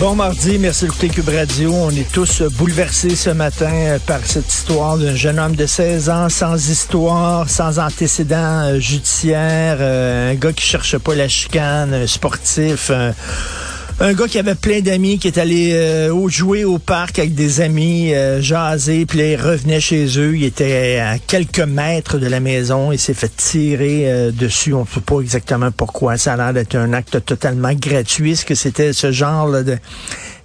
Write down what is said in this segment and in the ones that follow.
Bon mardi, merci d'écouter Cube Radio. On est tous bouleversés ce matin euh, par cette histoire d'un jeune homme de 16 ans sans histoire, sans antécédent euh, judiciaire, euh, un gars qui cherche pas la chicane, sportif, un gars qui avait plein d'amis, qui est allé jouer au parc avec des amis, jaser, puis là, il revenait chez eux. Il était à quelques mètres de la maison. Il s'est fait tirer dessus. On ne sait pas exactement pourquoi. Ça a l'air d'être un acte totalement gratuit. Est-ce que c'était ce genre là, de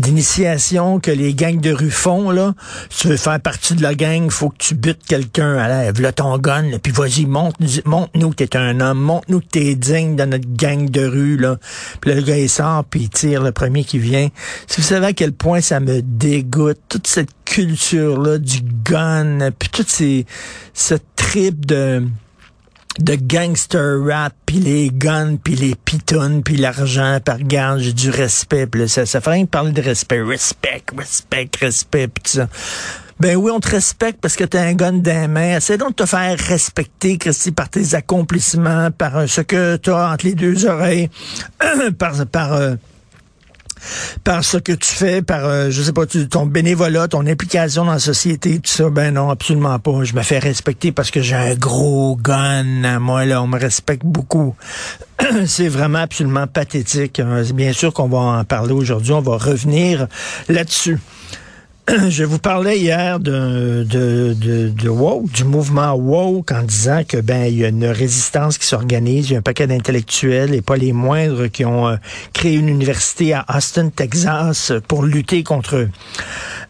d'initiation que les gangs de rue font, là. Si tu veux faire partie de la gang, faut que tu butes quelqu'un. Allez, là ton gun, là, puis vas-y, montre, montre-nous que t'es un homme, montre-nous que t'es digne dans notre gang de rue, là. Puis le gars, il sort, puis il tire le premier qui vient. Si vous savez à quel point ça me dégoûte, toute cette culture-là du gun, puis toute ces, ce trip de de gangster rap, puis les guns, puis les pitounes, puis l'argent, par regarde, j'ai du respect. Là, ça, ça fait rien de parler de respect. Respect, respect, respect, pis tout ça. Ben oui, on te respecte parce que t'as un gun dans les mains. Essaie donc de te faire respecter, Christy, par tes accomplissements, par euh, ce que t'as entre les deux oreilles, par, par euh, par ce que tu fais, par, euh, je sais pas, ton bénévolat, ton implication dans la société, tout ça, ben non, absolument pas. Je me fais respecter parce que j'ai un gros gun. Moi, là, on me respecte beaucoup. C'est vraiment absolument pathétique. Hein. Bien sûr qu'on va en parler aujourd'hui. On va revenir là-dessus. je vous parlais hier de, de, de, de woke, du mouvement woke, en disant que ben il y a une résistance qui s'organise, il y a un paquet d'intellectuels et pas les moindres qui ont euh, créé une université à Austin, Texas, pour lutter contre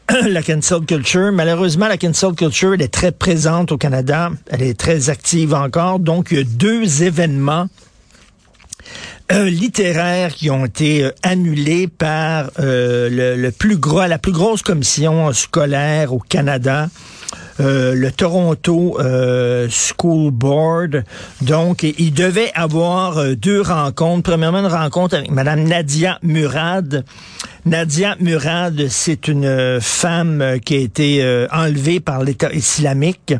la cancel culture. Malheureusement, la cancel culture, elle est très présente au Canada, elle est très active encore. Donc, il y a deux événements euh, littéraires qui ont été euh, annulés par euh, le, le, plus gros, la plus grosse commission scolaire au Canada. Euh, le Toronto euh, School Board. Donc, il devait avoir deux rencontres. Premièrement, une rencontre avec Madame Nadia Murad. Nadia Murad, c'est une femme qui a été enlevée par l'État islamique.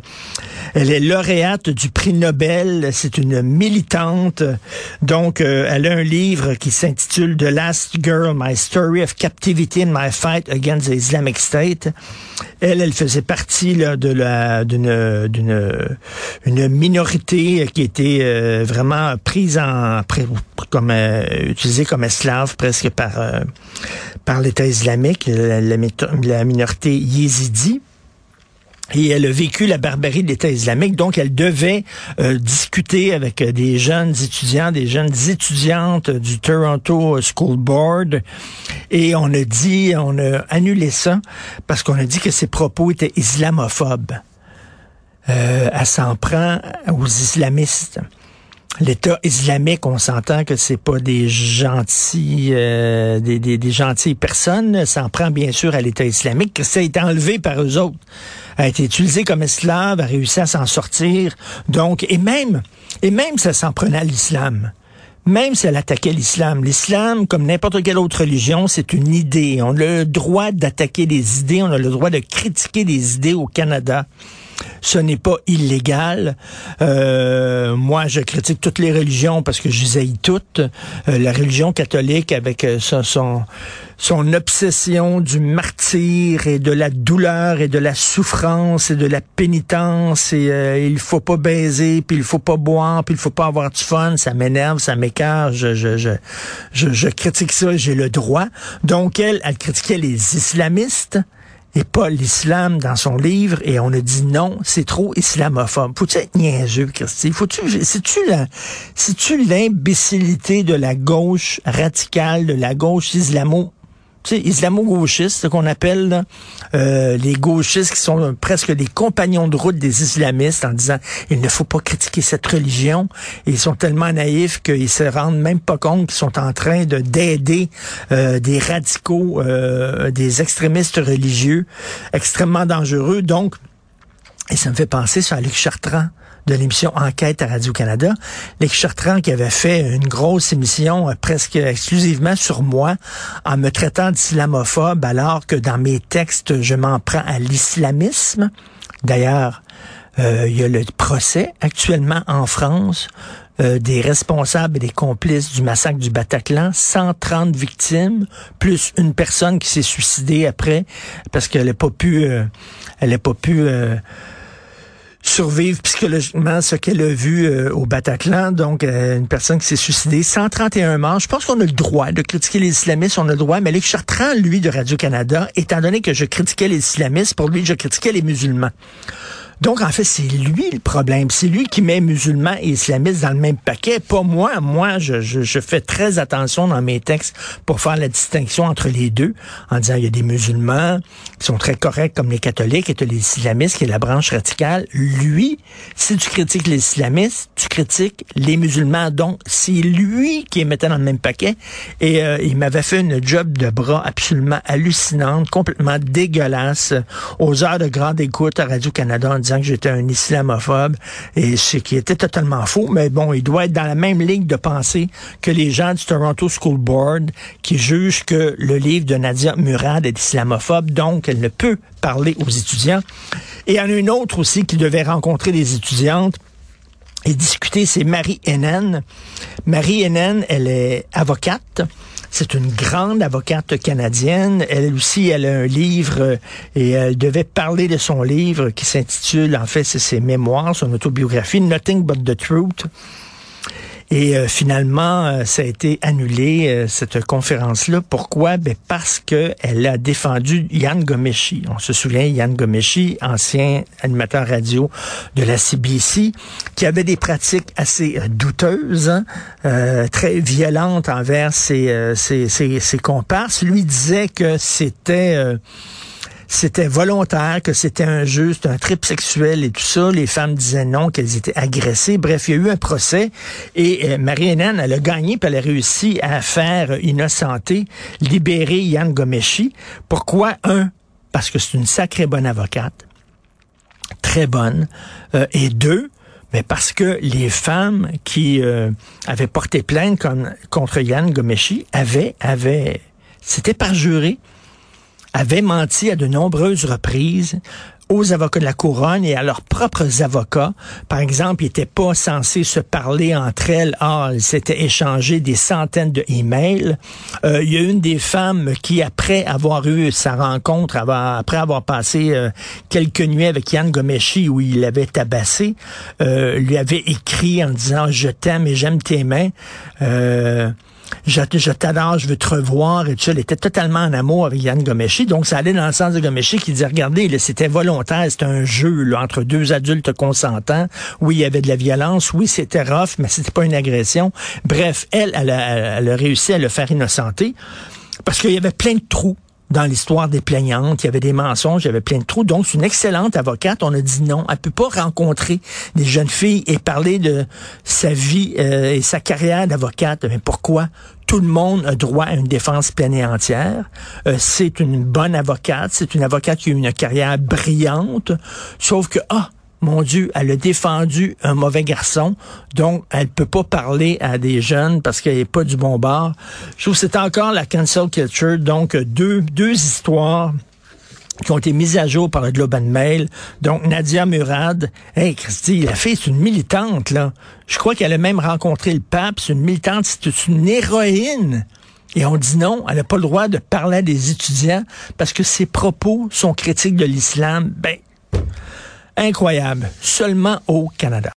Elle est lauréate du prix Nobel. C'est une militante. Donc, elle a un livre qui s'intitule The Last Girl, My Story of Captivity and My Fight Against the Islamic State. Elle, elle faisait partie là, de la d'une d'une une minorité qui était euh, vraiment prise en comme euh, utilisée comme esclave presque par euh, par l'État islamique, la, minorité yézidi. Et elle a vécu la barbarie de l'État islamique, donc elle devait discuter avec des jeunes étudiants, des jeunes étudiantes du Toronto School Board. Et on a dit, on a annulé ça parce qu'on a dit que ses propos étaient islamophobes. Euh, elle s'en prend aux islamistes. L'État islamique, on s'entend que c'est pas des gentils, euh, des, des, des, gentilles personnes. S'en prend bien sûr à l'État islamique. Que ça a été enlevé par eux autres, a été utilisé comme esclave, a réussi à s'en sortir. Donc, et même, et même ça s'en prenait à l'islam même si elle attaquait l'islam. L'islam, comme n'importe quelle autre religion, c'est une idée. On a le droit d'attaquer des idées, on a le droit de critiquer des idées au Canada ce n'est pas illégal. Euh, moi, je critique toutes les religions parce que je les haïs toutes. Euh, la religion catholique avec euh, son, son, obsession du martyr et de la douleur et de la souffrance et de la pénitence et il faut pas baiser, puis il faut pas boire, puis il faut pas avoir du fun, ça m'énerve, ça m'écarte, je, je, je, je, critique ça, j'ai le droit. Donc elle, elle critiquait les islamistes et pas l'islam dans son livre et on a dit non, c'est trop islamophobe. Faut-tu être niaiseux, Christy? Faut-tu, c'est-tu la, c'est-tu l'imbécilité de la gauche radicale, de la gauche islamo tu sais, islamo-gauchistes, ce qu'on appelle euh, les gauchistes qui sont presque des compagnons de route des islamistes en disant il ne faut pas critiquer cette religion. ils sont tellement naïfs qu'ils se rendent même pas compte qu'ils sont en train de d'aider euh, des radicaux, euh, des extrémistes religieux extrêmement dangereux. Donc, et ça me fait penser sur Luc Chartrand de l'émission Enquête à Radio-Canada. Luc Chartrand qui avait fait une grosse émission euh, presque exclusivement sur moi en me traitant d'islamophobe alors que dans mes textes, je m'en prends à l'islamisme. D'ailleurs, euh, il y a le procès actuellement en France euh, des responsables et des complices du massacre du Bataclan, 130 victimes, plus une personne qui s'est suicidée après parce qu'elle n'a pas pu, elle n'a pas pu survivre psychologiquement ce qu'elle a vu euh, au Bataclan, donc euh, une personne qui s'est suicidée, 131 morts. Je pense qu'on a le droit de critiquer les islamistes, on a le droit, mais Luc Chartrand, lui, de Radio-Canada, étant donné que je critiquais les islamistes, pour lui, je critiquais les musulmans. Donc, en fait, c'est lui le problème. C'est lui qui met musulmans et islamistes dans le même paquet, pas moi. Moi, je, je, fais très attention dans mes textes pour faire la distinction entre les deux, en disant il y a des musulmans qui sont très corrects comme les catholiques et les islamistes qui est la branche radicale. Lui, si tu critiques les islamistes, tu critiques les musulmans. Donc, c'est lui qui est mettait dans le même paquet. Et euh, il m'avait fait une job de bras absolument hallucinante, complètement dégueulasse, aux heures de grande écoute à Radio-Canada que j'étais un islamophobe, et ce qui était totalement faux, mais bon, il doit être dans la même ligne de pensée que les gens du Toronto School Board qui jugent que le livre de Nadia Murad est islamophobe, donc elle ne peut parler aux étudiants. Et en une autre aussi qui devait rencontrer les étudiantes et discuter, c'est Marie Hennen. Marie Hennen, elle est avocate. C'est une grande avocate canadienne. Elle aussi, elle a un livre euh, et elle devait parler de son livre qui s'intitule, en fait, c'est ses mémoires, son autobiographie, Nothing But the Truth. Et euh, finalement, euh, ça a été annulé, euh, cette conférence-là. Pourquoi? Ben parce qu'elle a défendu Yann Gomeshi. On se souvient, Yann Gomeshi, ancien animateur radio de la CBC, qui avait des pratiques assez douteuses, hein, très violentes envers ses, ses, ses, ses comparses. Lui disait que c'était c'était volontaire, que c'était un jeu, c'était un trip sexuel et tout ça. Les femmes disaient non, qu'elles étaient agressées. Bref, il y a eu un procès et euh, Marie-Hélène, elle a gagné, puis elle a réussi à faire innocenter, libérer Yann Gomeshi. Pourquoi? Un, parce que c'est une sacrée bonne avocate, très bonne. Euh, et deux, mais parce que les femmes qui euh, avaient porté plainte contre Yann Gomeshi avaient, avaient, c'était juré avaient menti à de nombreuses reprises aux avocats de la couronne et à leurs propres avocats. Par exemple, ils n'étaient pas censés se parler entre elles. Ah, ils s'étaient échangés des centaines de emails. Euh, il y a une des femmes qui, après avoir eu sa rencontre, après avoir passé euh, quelques nuits avec Yann Gomeshi où il l'avait tabassé, euh, lui avait écrit en disant « Je t'aime et j'aime tes mains je, je t'adore, je veux te revoir et ça. Elle était totalement en amour avec Yann Gomeshi. Donc, ça allait dans le sens de Gomeshi qui disait, regardez, c'était volontaire, c'était un jeu entre deux adultes consentants. Oui, il y avait de la violence. Oui, c'était rough, mais c'était pas une agression. Bref, elle, elle a, elle a à le faire innocenter parce qu'il y avait plein de trous dans l'histoire des plaignantes. Il y avait des mensonges, il y avait plein de trous. Donc, c'est une excellente avocate. On a dit non. Elle peut pas rencontrer des jeunes filles et parler de sa vie euh, et sa carrière d'avocate. Mais pourquoi? Tout le monde a droit à une défense pleine et entière. Euh, c'est une bonne avocate. C'est une avocate qui a une carrière brillante. Sauf que, ah, mon Dieu, elle a défendu un mauvais garçon, donc elle peut pas parler à des jeunes parce qu'elle est pas du bon bord. Je trouve que c'est encore la cancel culture, donc deux, deux histoires qui ont été mises à jour par le Globe and Mail. Donc, Nadia Murad, hey, Christy, la fille, c'est une militante, là. Je crois qu'elle a même rencontré le pape. C'est une militante, c'est une héroïne. Et on dit non, elle n'a pas le droit de parler à des étudiants parce que ses propos sont critiques de l'islam. Ben, incroyable. Seulement au Canada.